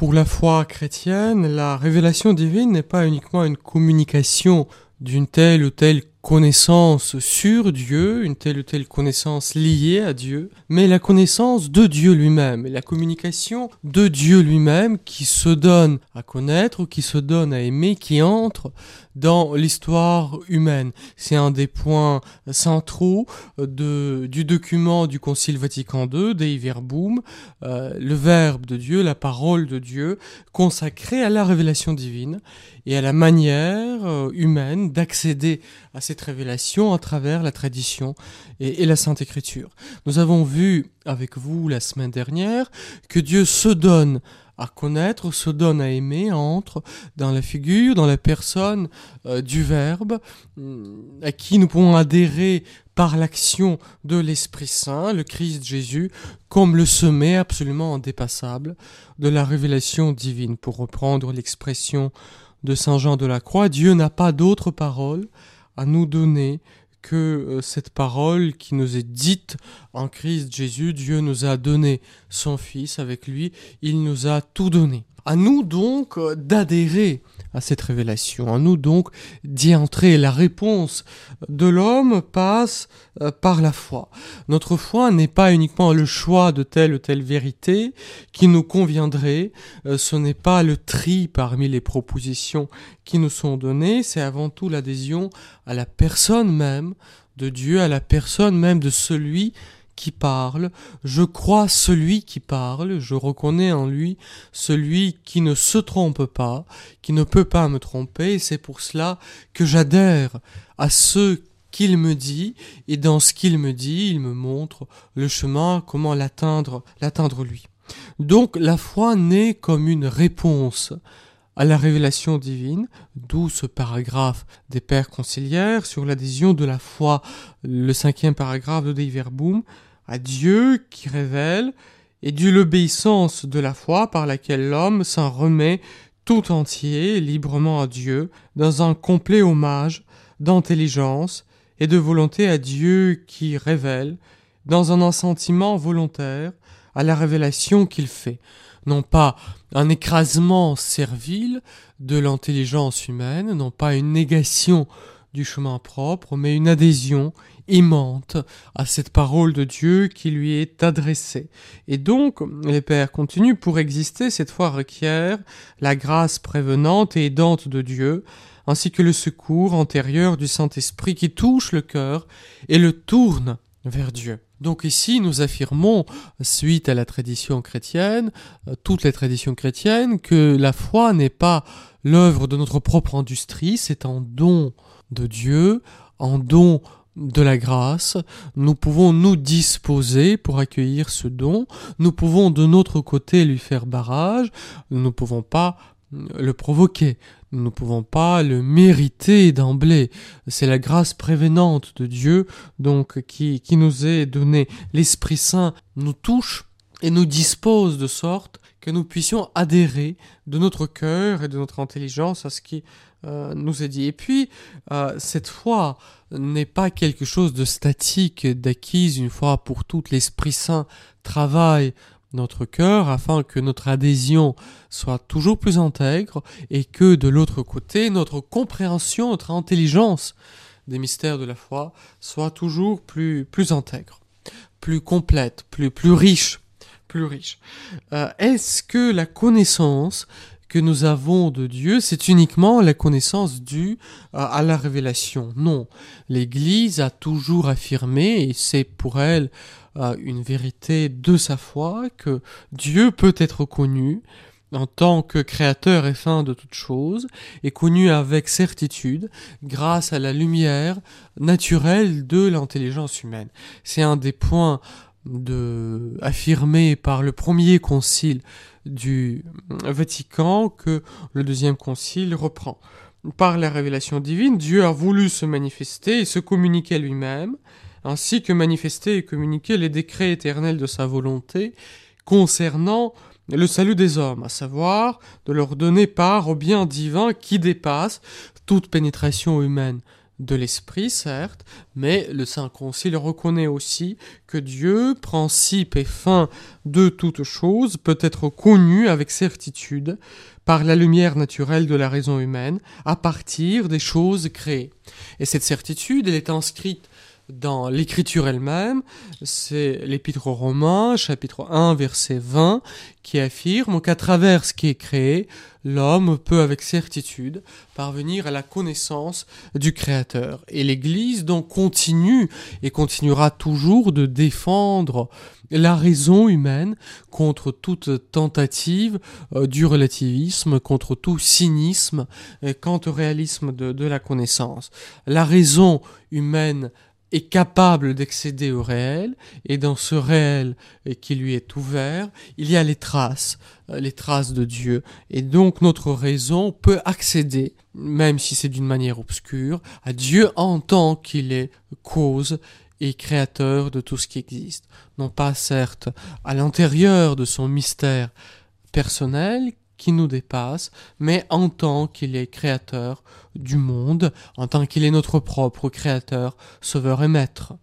Pour la foi chrétienne, la révélation divine n'est pas uniquement une communication d'une telle ou telle connaissance sur Dieu, une telle ou telle connaissance liée à Dieu, mais la connaissance de Dieu lui-même, la communication de Dieu lui-même qui se donne à connaître, qui se donne à aimer, qui entre dans l'histoire humaine. C'est un des points centraux du document du Concile Vatican II, Dei Verbum, euh, le Verbe de Dieu, la parole de Dieu, consacrée à la révélation divine et à la manière euh, humaine d'accéder à cette révélation à travers la tradition et la Sainte Écriture. Nous avons vu avec vous la semaine dernière que Dieu se donne à connaître, se donne à aimer, entre dans la figure, dans la personne euh, du Verbe, mm, à qui nous pouvons adhérer par l'action de l'Esprit Saint, le Christ Jésus, comme le sommet absolument indépassable de la révélation divine. Pour reprendre l'expression de Saint Jean de la Croix, Dieu n'a pas d'autre parole à nous donner que euh, cette parole qui nous est dite en Christ Jésus, Dieu nous a donné son Fils avec lui, il nous a tout donné. À nous donc euh, d'adhérer à cette révélation, à nous donc d'y entrer. La réponse de l'homme passe euh, par la foi. Notre foi n'est pas uniquement le choix de telle ou telle vérité qui nous conviendrait, ce n'est pas le tri parmi les propositions qui nous sont données, c'est avant tout l'adhésion à la personne même de Dieu, à la personne même de celui qui parle, je crois celui qui parle, je reconnais en lui celui qui ne se trompe pas, qui ne peut pas me tromper, et c'est pour cela que j'adhère à ce qu'il me dit, et dans ce qu'il me dit, il me montre le chemin, comment l'atteindre, l'atteindre lui. Donc la foi naît comme une réponse à la révélation divine, d'où ce paragraphe des Pères conciliaires sur l'adhésion de la foi, le cinquième paragraphe de Dei Verbum, à Dieu qui révèle, et du l'obéissance de la foi par laquelle l'homme s'en remet tout entier, librement à Dieu, dans un complet hommage d'intelligence et de volonté à Dieu qui révèle, dans un assentiment volontaire à la révélation qu'il fait, non pas un écrasement servile de l'intelligence humaine, non pas une négation du chemin propre, mais une adhésion aimante à cette parole de Dieu qui lui est adressée. Et donc, les pères continuent, pour exister, cette foi requiert la grâce prévenante et aidante de Dieu, ainsi que le secours antérieur du Saint-Esprit qui touche le cœur et le tourne vers Dieu. Donc ici, nous affirmons, suite à la tradition chrétienne, euh, toutes les traditions chrétiennes, que la foi n'est pas l'œuvre de notre propre industrie, c'est un don de Dieu, un don de la grâce, nous pouvons nous disposer pour accueillir ce don, nous pouvons de notre côté lui faire barrage, nous ne pouvons pas le provoquer, nous ne pouvons pas le mériter d'emblée. C'est la grâce prévenante de Dieu, donc, qui, qui nous est donnée. L'Esprit Saint nous touche et nous dispose de sorte que nous puissions adhérer de notre cœur et de notre intelligence à ce qui euh, nous est dit. Et puis, euh, cette foi n'est pas quelque chose de statique, d'acquise une fois pour toutes. L'Esprit Saint travaille notre cœur afin que notre adhésion soit toujours plus intègre et que de l'autre côté, notre compréhension, notre intelligence des mystères de la foi soit toujours plus, intègre, plus complète, plus, plus riche, plus riche. Euh, Est-ce que la connaissance que nous avons de Dieu, c'est uniquement la connaissance due à la révélation? Non, l'Église a toujours affirmé, et c'est pour elle une vérité de sa foi, que Dieu peut être connu en tant que créateur et fin de toutes choses, et connu avec certitude grâce à la lumière naturelle de l'intelligence humaine. C'est un des points de affirmer par le premier concile du Vatican que le deuxième concile reprend. Par la révélation divine, Dieu a voulu se manifester et se communiquer lui-même, ainsi que manifester et communiquer les décrets éternels de sa volonté concernant le salut des hommes, à savoir de leur donner part au bien divin qui dépasse toute pénétration humaine de l'esprit, certes, mais le Saint Concile reconnaît aussi que Dieu, principe et fin de toute chose, peut être connu avec certitude par la lumière naturelle de la raison humaine à partir des choses créées. Et cette certitude, elle est inscrite dans l'écriture elle-même, c'est l'épître aux Romains, chapitre 1, verset 20, qui affirme qu'à travers ce qui est créé, l'homme peut avec certitude parvenir à la connaissance du Créateur. Et l'Église donc continue et continuera toujours de défendre la raison humaine contre toute tentative euh, du relativisme, contre tout cynisme et quant au réalisme de la connaissance. La raison humaine est capable d'accéder au réel, et dans ce réel qui lui est ouvert, il y a les traces, euh, les traces de Dieu, et donc notre raison peut accéder, même si c'est d'une manière obscure, à Dieu en tant qu'il est cause et créateur de tout ce qui existe. Non pas certes à l'intérieur de son mystère personnel qui nous dépasse, mais en tant qu'il est créateur du monde, en tant qu'il est notre propre créateur, sauveur et maître.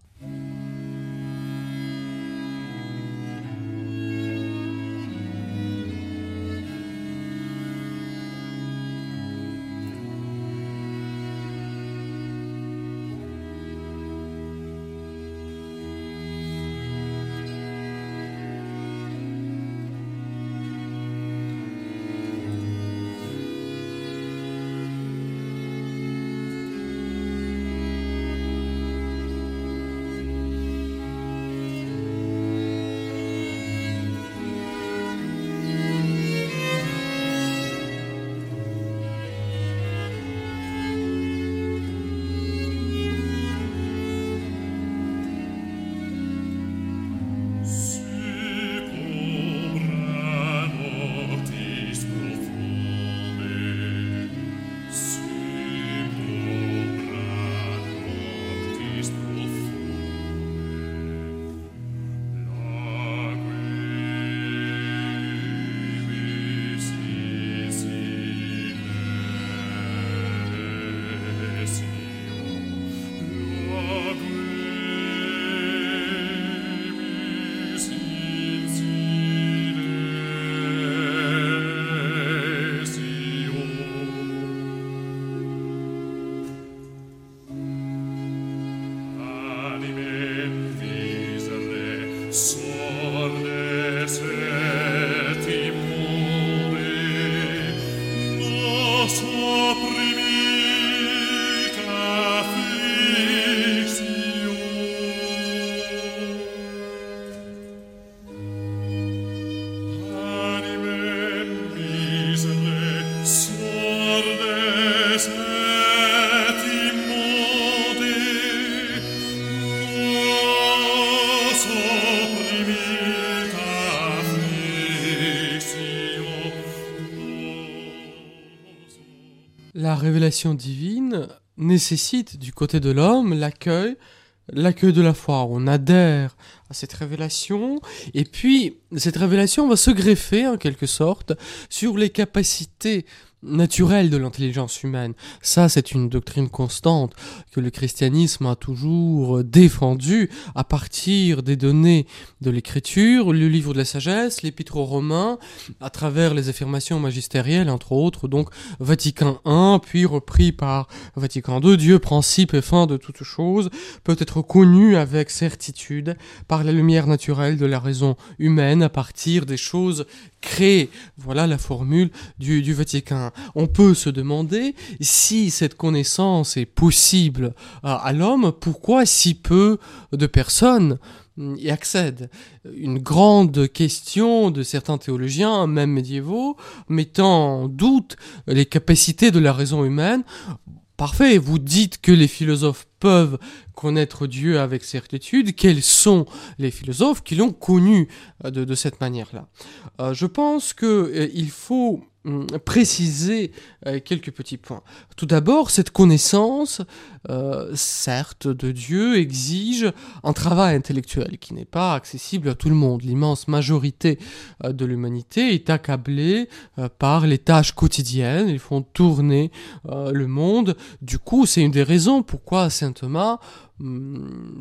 Révélation divine nécessite du côté de l'homme l'accueil, l'accueil de la foi. On adhère à cette révélation et puis cette révélation va se greffer en quelque sorte sur les capacités naturel de l'intelligence humaine. Ça, c'est une doctrine constante que le christianisme a toujours défendue à partir des données de l'écriture, le livre de la sagesse, l'épître aux Romains, à travers les affirmations magistérielles, entre autres, donc Vatican I, puis repris par Vatican II, Dieu, principe et fin de toute chose, peut être connu avec certitude par la lumière naturelle de la raison humaine à partir des choses créées. Voilà la formule du, du Vatican on peut se demander si cette connaissance est possible à, l'homme, pourquoi si peu de personnes y accèdent? Une grande question de certains théologiens, même médiévaux, mettant en doute les capacités de la raison humaine. Parfait, vous dites que les philosophes peuvent connaître Dieu avec certitude, quels sont les philosophes qui l'ont connu euh, de, cette manière-là? Euh, je pense qu'il euh, faut hum, préciser quelques petits points. Tout d'abord, cette connaissance, certes, de Dieu exige un travail intellectuel qui n'est pas accessible à tout le monde. L'immense majorité de l'humanité est accablée par les tâches quotidiennes, ils font tourner le monde. Du coup, c'est une des raisons pourquoi Saint Thomas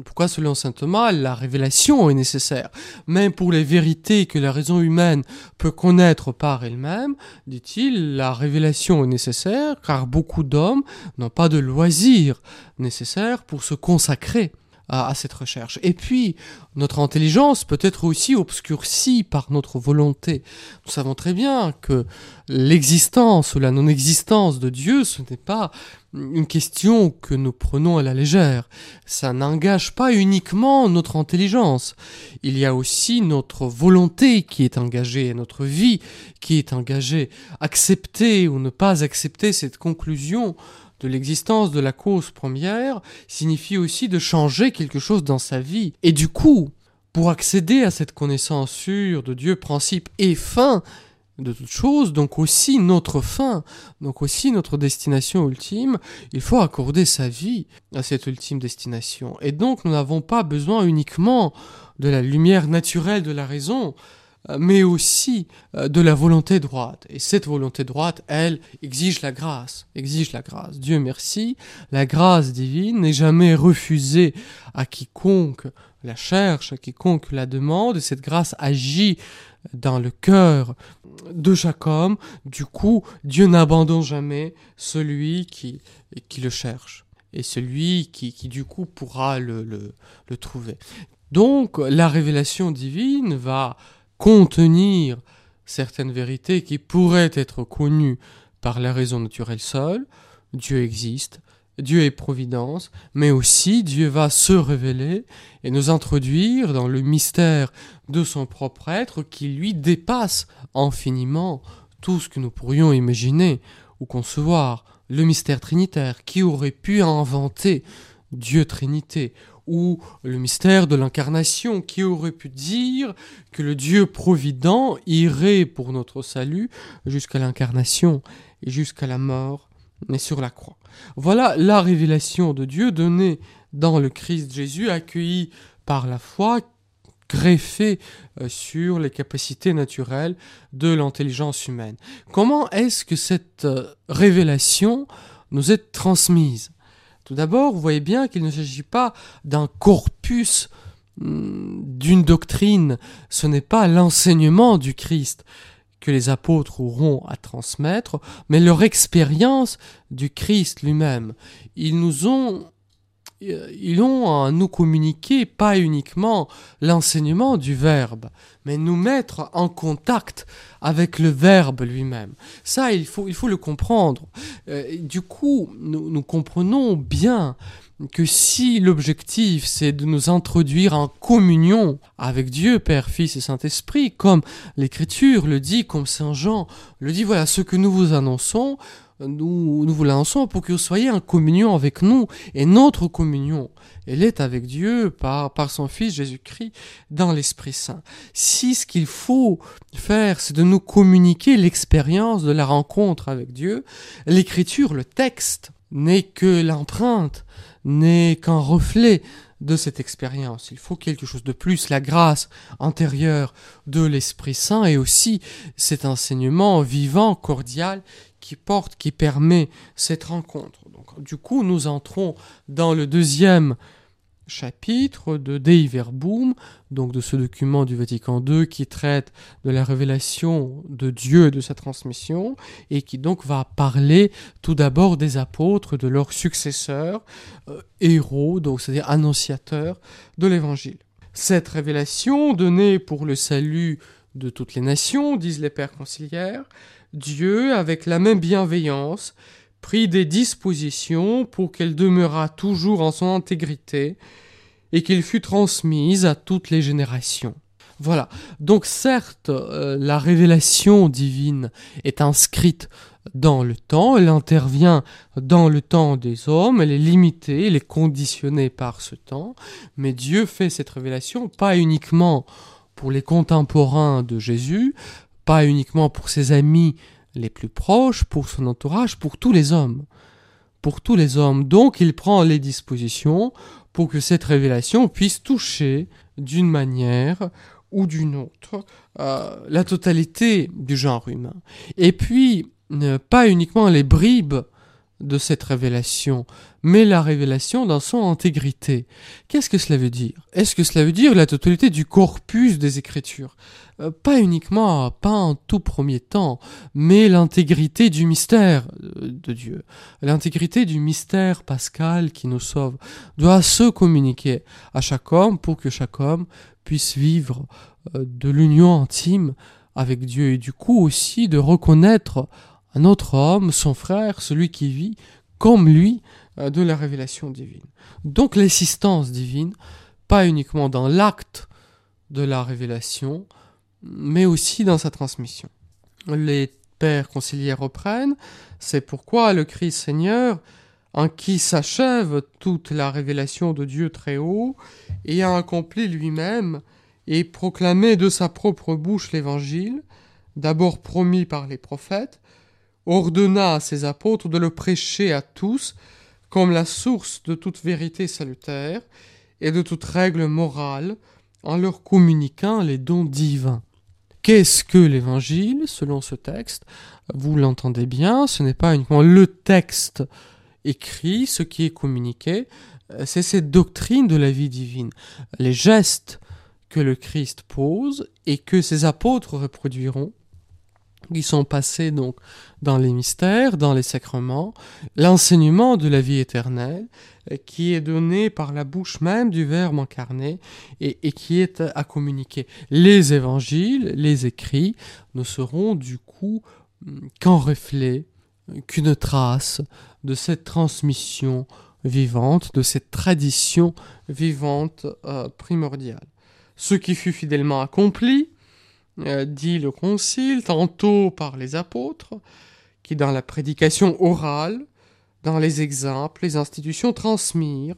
pourquoi selon saint Thomas la révélation est nécessaire? Même pour les vérités que la raison humaine peut connaître par elle-même, dit-il, la révélation est nécessaire car beaucoup d'hommes n'ont pas de loisirs nécessaires pour se consacrer à, cette recherche. Et puis, notre intelligence peut être aussi obscurcie par notre volonté. Nous savons très bien que l'existence ou la non-existence de Dieu, ce n'est pas une question que nous prenons à la légère. Ça n'engage pas uniquement notre intelligence. Il y a aussi notre volonté qui est engagée, notre vie qui est engagée. Accepter ou ne pas accepter cette conclusion de l'existence de la cause première signifie aussi de changer quelque chose dans sa vie. Et du coup, pour accéder à cette connaissance sûre de Dieu, principe et fin de toute chose, donc aussi notre fin, donc aussi notre destination ultime, il faut accorder sa vie à cette ultime destination. Et donc nous n'avons pas besoin uniquement de la lumière naturelle de la raison, euh, mais aussi euh, de la volonté droite. Et cette volonté droite, elle, exige la grâce, exige la grâce. Dieu merci, la grâce divine n'est jamais refusée à quiconque la cherche, à quiconque la demande, et cette grâce agit dans le cœur de chaque homme. Du coup, Dieu n'abandonne jamais celui qui, qui le cherche et celui qui, qui du coup pourra le, le, le trouver. Donc la révélation divine va contenir certaines vérités qui pourraient être connues par la raison naturelle seule. Dieu existe, Dieu est providence, mais aussi Dieu va se révéler et nous introduire dans le mystère de son propre être qui lui dépasse infiniment tout ce que nous pourrions imaginer ou concevoir. Le mystère trinitaire, qui aurait pu inventer Dieu Trinité ou le mystère de l'incarnation qui aurait pu dire que le Dieu provident irait pour notre salut jusqu'à l'incarnation et jusqu'à la mort et sur la croix. Voilà la révélation de Dieu donnée dans le Christ Jésus, accueilli par la foi, greffée euh, sur les capacités naturelles de l'intelligence humaine. Comment est-ce que cette euh, révélation nous est transmise? Tout d'abord, vous voyez bien qu'il ne s'agit pas d'un corpus hmm, d'une doctrine, ce n'est pas l'enseignement du Christ que les apôtres auront à transmettre, mais leur expérience du Christ lui-même. Ils nous ont ils ont à nous communiquer pas uniquement l'enseignement du Verbe, mais nous mettre en contact avec le Verbe lui-même. Ça, il faut, il faut le comprendre. Euh, du coup, nous, nous comprenons bien que si l'objectif c'est de nous introduire en communion avec Dieu, Père, Fils et Saint-Esprit, comme l'Écriture le dit, comme Saint Jean le dit, voilà ce que nous vous annonçons, nous, nous vous lançons pour que vous soyez en communion avec nous. Et notre communion, elle est avec Dieu par, par son Fils Jésus-Christ dans l'Esprit Saint. Si ce qu'il faut faire, c'est de nous communiquer l'expérience de la rencontre avec Dieu, l'écriture, le texte, n'est que l'empreinte, n'est qu'un reflet de cette expérience. Il faut quelque chose de plus, la grâce antérieure de l'Esprit Saint et aussi cet enseignement vivant, cordial, qui porte, qui permet cette rencontre. Donc, du coup, nous entrons dans le deuxième chapitre de Dei Verbum, donc de ce document du Vatican II qui traite de la révélation de Dieu et de sa transmission, et qui donc va parler tout d'abord des apôtres, de leurs successeurs, euh, héros, donc c'est-à-dire annonciateurs de l'Évangile. Cette révélation, donnée pour le salut de toutes les nations, disent les pères conciliaires, Dieu, avec la même bienveillance, prit des dispositions pour qu'elle demeurât toujours en son intégrité et qu'elle fût transmise à toutes les générations. Voilà. Donc certes, euh, la révélation divine est inscrite dans le temps, elle intervient dans le temps des hommes, elle est limitée, elle est conditionnée par ce temps, mais Dieu fait cette révélation pas uniquement pour les contemporains de Jésus, pas uniquement pour ses amis les plus proches, pour son entourage, pour tous les hommes. Pour tous les hommes. Donc il prend les dispositions pour que cette révélation puisse toucher d'une manière ou d'une autre euh, la totalité du genre humain. Et puis, pas uniquement les bribes de cette révélation, mais la révélation dans son intégrité. Qu'est-ce que cela veut dire? Est-ce que cela veut dire la totalité du corpus des Écritures? Euh, Pas uniquement, pas en tout premier temps, mais l'intégrité du mystère de Dieu. L'intégrité du mystère pascal qui nous sauve doit se communiquer à chaque homme pour que chaque homme puisse vivre euh, de l'union intime avec Dieu et du coup aussi de reconnaître un autre homme, son frère, celui qui vit comme lui euh, de la révélation divine. Donc l'assistance divine, pas uniquement dans l'acte de la révélation, mais aussi dans sa transmission. Les pères conciliaires reprennent, c'est pourquoi le Christ Seigneur, en qui s'achève toute la révélation de Dieu très haut, et a accompli lui-même et proclamé de sa propre bouche l'Évangile, d'abord promis par les prophètes, ordonna à ses apôtres de le prêcher à tous comme la source de toute vérité salutaire et de toute règle morale, en leur communiquant les dons divins. Qu'est-ce que l'Évangile, selon ce texte? Vous l'entendez bien, ce n'est pas uniquement le texte écrit, ce qui est communiqué, c'est cette doctrine de la vie divine, les gestes que le Christ pose et que ses apôtres reproduiront, qui sont passés donc dans les mystères, dans les sacrements, l'enseignement de la vie éternelle, euh, qui est donné par la bouche même du Verbe incarné et, qui est à communiquer. Les évangiles, les écrits, ne seront du coup hum, qu'un reflet, qu'une trace de cette transmission vivante, de cette tradition vivante euh, primordiale. Ce qui fut fidèlement accompli, dit le Concile, tantôt par les apôtres, qui dans la prédication orale, dans les exemples, les institutions transmirent,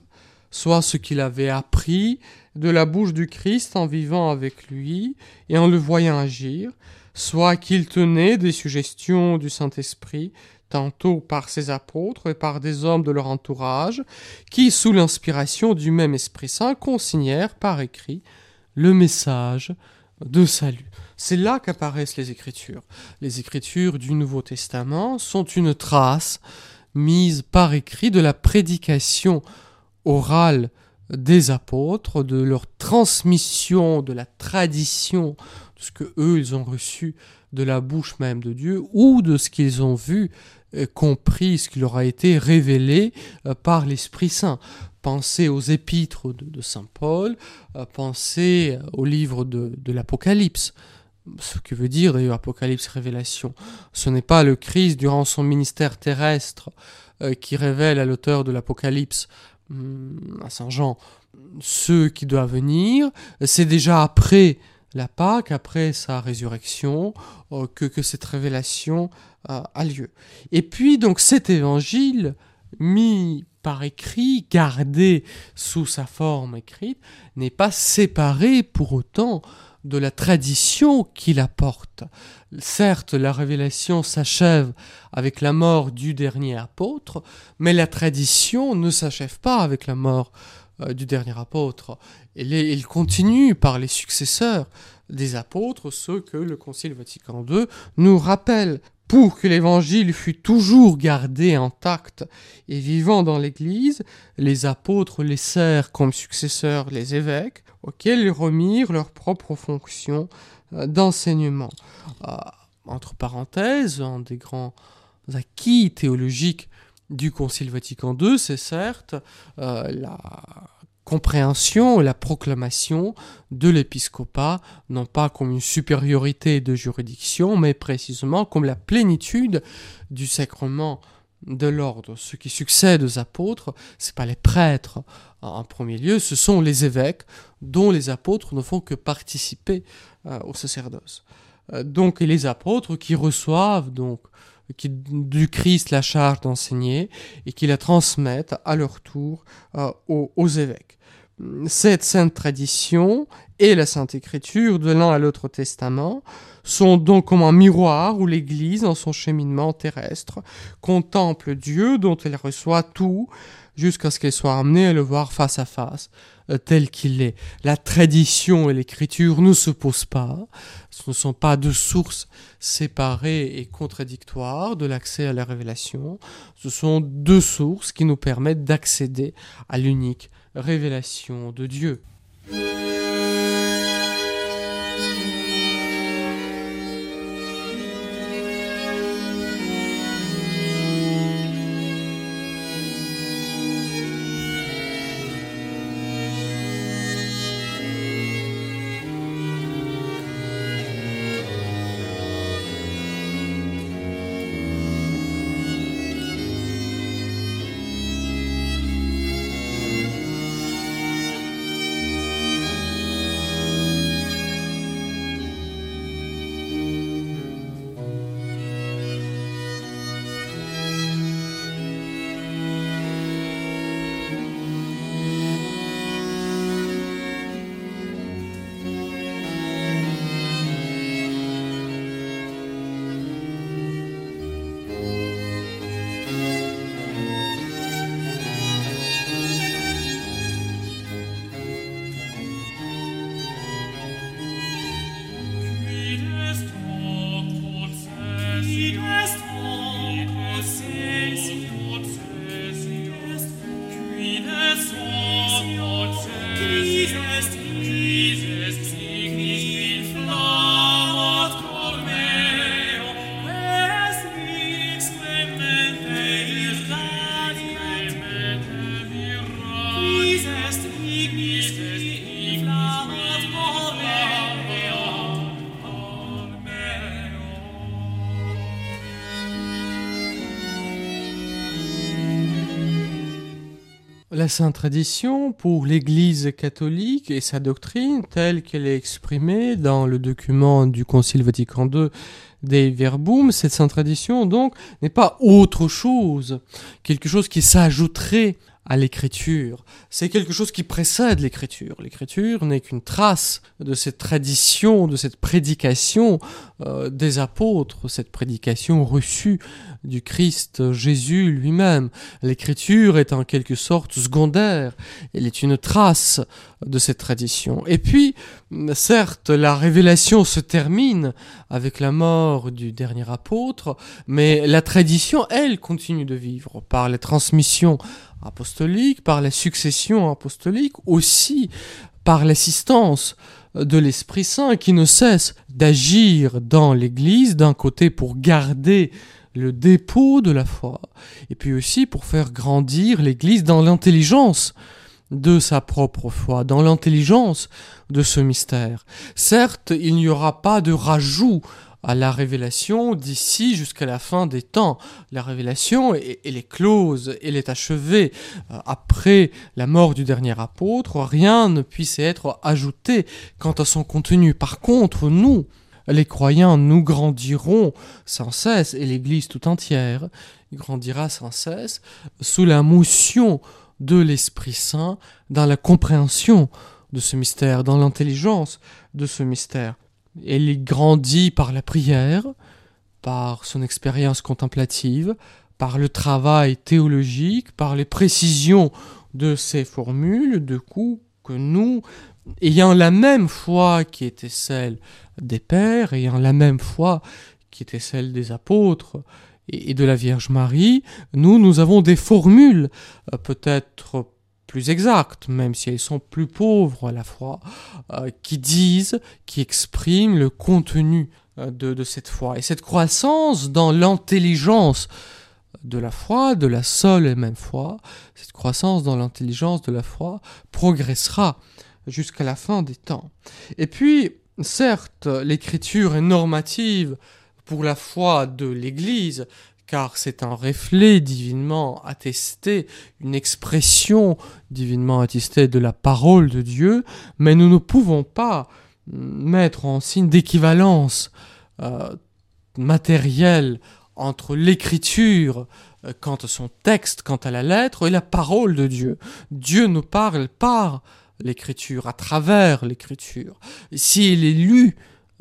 soit ce qu'il avait appris de la bouche du Christ en vivant avec lui et en le voyant agir, soit qu'il tenait des suggestions du Saint-Esprit, tantôt par ses apôtres et par des hommes de leur entourage, qui, sous l'inspiration du même Esprit Saint, consignèrent par écrit le message de salut. C'est là qu'apparaissent les Écritures. Les Écritures du Nouveau Testament sont une trace mise par écrit de la prédication orale des apôtres, de leur transmission, de la tradition, de ce que eux ils ont reçu de la bouche même de Dieu, ou de ce qu'ils ont vu, compris, ce qui leur a été révélé euh, par l'Esprit Saint. Pensez aux épîtres de, Saint Paul, euh, pensez au livre de, l'Apocalypse. Ce que veut dire d'ailleurs Apocalypse Révélation. Ce n'est pas le Christ durant son ministère terrestre euh, qui révèle à l'auteur de l'Apocalypse, hum, à Saint Jean, ce qui doit venir. C'est déjà après la Pâque, après sa résurrection, euh, que, que cette révélation a lieu. Et puis donc cet évangile mis par écrit, gardé sous sa forme écrite, n'est pas séparé pour autant de la tradition qu'il apporte. Certes, la révélation s'achève avec la mort du dernier apôtre, mais la tradition ne s'achève pas avec la mort euh, du dernier apôtre. Il continue par les successeurs des apôtres, ceux que le Concile Vatican II nous rappelle pour que l'évangile fût toujours gardé intact et vivant dans l'Église, les apôtres laissèrent comme successeurs les évêques, auxquels ils remirent leur propre fonction euh, d'enseignement. Euh, entre parenthèses, un des grands acquis théologiques du Concile Vatican II, c'est certes euh, la compréhension et la proclamation de l'épiscopat, non pas comme une supériorité de juridiction, mais précisément comme la plénitude du sacrement de l'ordre. Ce qui succède aux apôtres, c'est pas les prêtres en premier lieu, ce sont les évêques dont les apôtres ne font que participer euh, au sacerdoce. Euh, donc, les apôtres qui reçoivent donc qui, du Christ la charge d'enseigner et qui la transmettent à leur tour euh, aux, évêques. Cette sainte tradition et la Sainte Écriture de l'un à l'autre testament sont donc comme un miroir où l'Église, dans son cheminement terrestre, contemple Dieu dont elle reçoit tout jusqu'à ce qu'elle soit amenée à le voir face à face, tel qu'il est. La tradition et l'écriture ne se posent pas, ce ne sont pas deux sources séparées et contradictoires de l'accès à la révélation, ce sont deux sources qui nous permettent d'accéder à l'unique révélation de Dieu. La Sainte Tradition pour l'Église catholique et sa doctrine telle qu'elle est exprimée dans le document du Concile Vatican II des Verbum, cette Sainte Tradition donc n'est pas autre chose, quelque chose qui s'ajouterait à l'écriture. C'est quelque chose qui précède l'écriture. L'écriture n'est qu'une trace de cette tradition, de cette prédication euh, des apôtres, cette prédication reçue du Christ Jésus lui-même. L'écriture est en quelque sorte secondaire, elle est une trace de cette tradition. Et puis, certes, la révélation se termine avec la mort du dernier apôtre, mais la tradition, elle, continue de vivre par les transmissions apostoliques, par la succession apostolique, aussi par l'assistance de l'Esprit Saint qui ne cesse d'agir dans l'Église d'un côté pour garder le dépôt de la foi, et puis aussi pour faire grandir l'Église dans l'intelligence de sa propre foi, dans l'intelligence de ce mystère. Certes, il n'y aura pas de rajout à la révélation d'ici jusqu'à la fin des temps. La révélation, elle est close, elle est achevée. Euh, après la mort du dernier apôtre, rien ne puisse être ajouté quant à son contenu. Par contre, nous, les croyants, nous grandirons sans cesse, et l'Église tout entière grandira sans cesse, sous la motion de l'Esprit Saint, dans la compréhension de ce mystère, dans l'intelligence de ce mystère. Elle grandit par la prière, par son expérience contemplative, par le travail théologique, par les précisions de ses formules, de coup que nous, ayant la même foi qui était celle des pères, ayant la même foi qui était celle des apôtres et de la Vierge Marie, nous, nous avons des formules euh, peut-être plus exactes, même si elles sont plus pauvres à la fois, euh, qui disent, qui expriment le contenu euh, de, de cette foi. Et cette croissance dans l'intelligence de la foi, de la seule et même foi, cette croissance dans l'intelligence de la foi progressera jusqu'à la fin des temps. Et puis, certes, l'écriture est normative pour la foi de l'Église, car c'est un reflet divinement attesté, une expression divinement attestée de la parole de Dieu, mais nous ne pouvons pas mettre en signe d'équivalence euh, matérielle entre l'écriture euh, quant à son texte, quant à la lettre, et la parole de Dieu. Dieu nous parle par l'écriture, à travers l'écriture. S'il est lu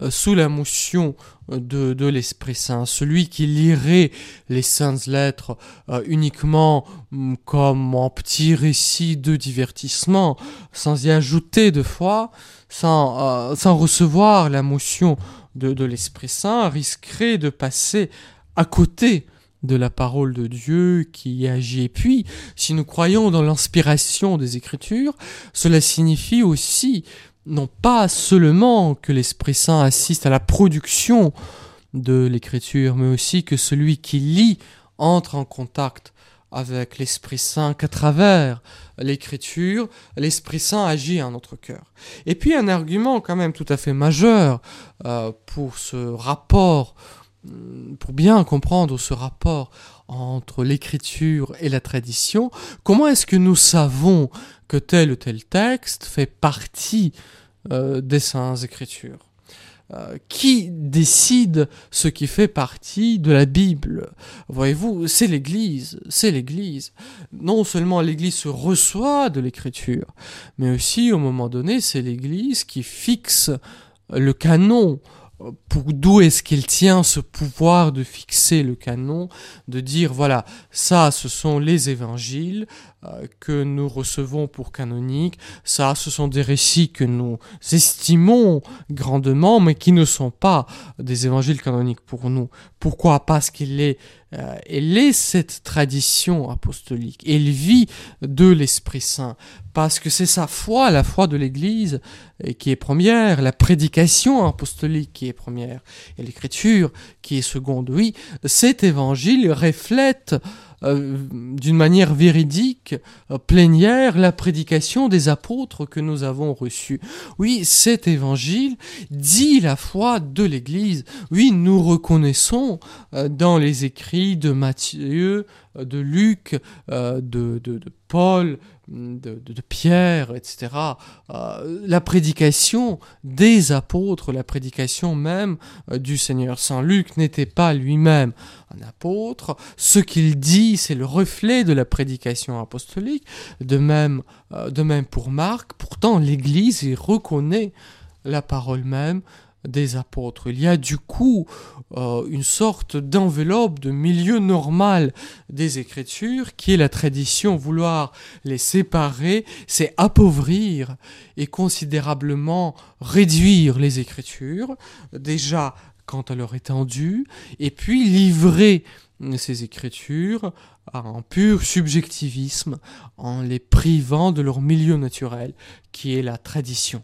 sous la motion euh, de, l'Esprit Saint, celui qui lirait les saintes lettres uniquement mm, comme en petit récit de divertissement, sans y ajouter de foi, sans, sans recevoir la motion de, de l'Esprit Saint, risquerait de passer à côté de la parole de Dieu qui agit. Et puis, si nous croyons dans l'inspiration des Écritures, cela signifie aussi non pas seulement que l'Esprit Saint assiste à la production de l'Écriture, mais aussi que celui qui lit entre en contact avec l'Esprit Saint, qu'à travers l'Écriture, l'Esprit Saint agit en notre cœur. Et puis un argument quand même tout à fait majeur euh, pour ce rapport pour bien comprendre ce rapport entre l'écriture et la tradition, comment est-ce que nous savons que tel ou tel texte fait partie euh, des saintes écritures euh, qui décide ce qui fait partie de la Bible? Voyez-vous, c'est l'Église, c'est l'Église. Non seulement l'Église se reçoit de l'Écriture, mais aussi au moment donné, c'est l'Église qui fixe le canon, pour d'où est-ce qu'il tient ce pouvoir de fixer le canon, de dire voilà, ça ce sont les évangiles que nous recevons pour canoniques, ça ce sont des récits que nous estimons grandement mais qui ne sont pas des évangiles canoniques pour nous. Pourquoi? Parce qu'il est euh, elle est cette tradition apostolique. Elle vit de l'Esprit Saint. Parce que c'est sa foi, la foi de l'Église, euh, qui est première, la prédication apostolique qui est première, et l'écriture qui est seconde. Oui, cet évangile reflète euh, d'une manière véridique, euh, plénière, la prédication des apôtres que nous avons reçus. Oui, cet évangile dit la foi de l'Église. Oui, nous reconnaissons euh, dans les écrits de Matthieu, de Luc, de, de, Paul, de, Pierre, etc. Euh, la prédication des apôtres, la prédication même euh, du Seigneur. Saint Luc n'était pas lui-même un apôtre. Ce qu'il dit, c'est le reflet de la prédication apostolique. De même, euh, de même pour Marc. Pourtant, l'Église y reconnaît la parole même des apôtres. Il y a du coup euh, une sorte d'enveloppe de milieu normal des Écritures qui est la tradition. Vouloir les séparer, c'est appauvrir et considérablement réduire les Écritures, déjà quant à leur étendue, et puis livrer ces Écritures en pur subjectivisme, en les privant de leur milieu naturel, qui est la tradition.